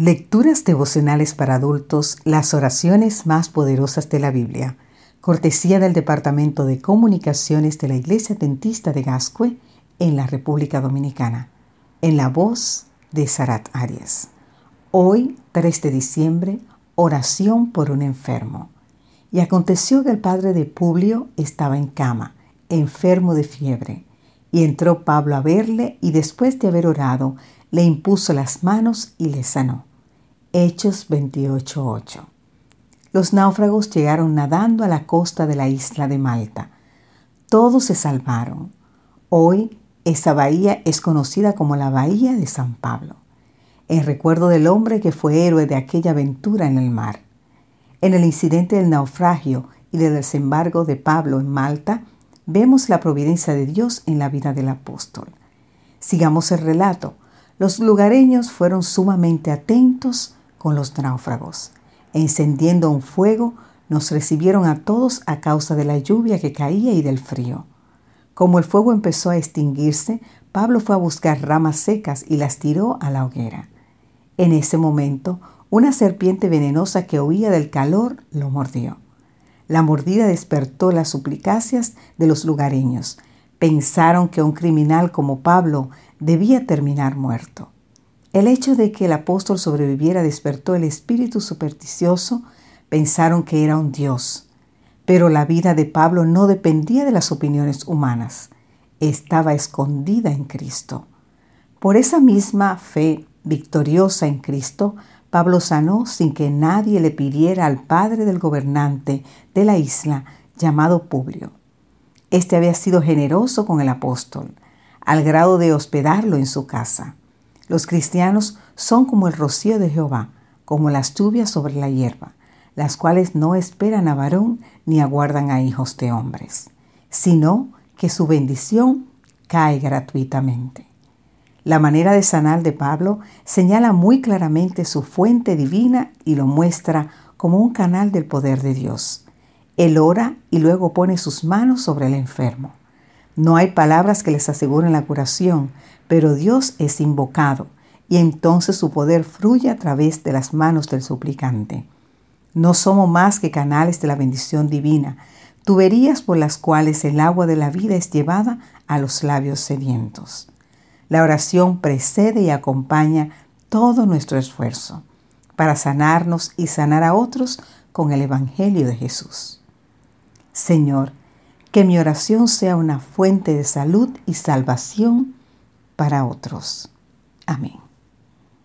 Lecturas devocionales para adultos, las oraciones más poderosas de la Biblia. Cortesía del Departamento de Comunicaciones de la Iglesia Dentista de Gascue en la República Dominicana. En la voz de Sarat Arias. Hoy, 3 de diciembre, oración por un enfermo. Y aconteció que el padre de Publio estaba en cama, enfermo de fiebre. Y entró Pablo a verle y después de haber orado, le impuso las manos y le sanó. Hechos 28.8. Los náufragos llegaron nadando a la costa de la isla de Malta. Todos se salvaron. Hoy esa bahía es conocida como la Bahía de San Pablo, en recuerdo del hombre que fue héroe de aquella aventura en el mar. En el incidente del naufragio y del desembarco de Pablo en Malta, vemos la providencia de Dios en la vida del apóstol. Sigamos el relato. Los lugareños fueron sumamente atentos con los náufragos. Encendiendo un fuego, nos recibieron a todos a causa de la lluvia que caía y del frío. Como el fuego empezó a extinguirse, Pablo fue a buscar ramas secas y las tiró a la hoguera. En ese momento, una serpiente venenosa que huía del calor lo mordió. La mordida despertó las suplicacias de los lugareños. Pensaron que un criminal como Pablo debía terminar muerto. El hecho de que el apóstol sobreviviera despertó el espíritu supersticioso. Pensaron que era un dios. Pero la vida de Pablo no dependía de las opiniones humanas. Estaba escondida en Cristo. Por esa misma fe victoriosa en Cristo, Pablo sanó sin que nadie le pidiera al padre del gobernante de la isla, llamado Publio. Este había sido generoso con el apóstol, al grado de hospedarlo en su casa. Los cristianos son como el rocío de Jehová, como las lluvias sobre la hierba, las cuales no esperan a varón ni aguardan a hijos de hombres, sino que su bendición cae gratuitamente. La manera de sanar de Pablo señala muy claramente su fuente divina y lo muestra como un canal del poder de Dios. Él ora y luego pone sus manos sobre el enfermo. No hay palabras que les aseguren la curación, pero Dios es invocado y entonces su poder fluye a través de las manos del suplicante. No somos más que canales de la bendición divina, tuberías por las cuales el agua de la vida es llevada a los labios sedientos. La oración precede y acompaña todo nuestro esfuerzo para sanarnos y sanar a otros con el Evangelio de Jesús. Señor, que mi oración sea una fuente de salud y salvación para otros. Amén.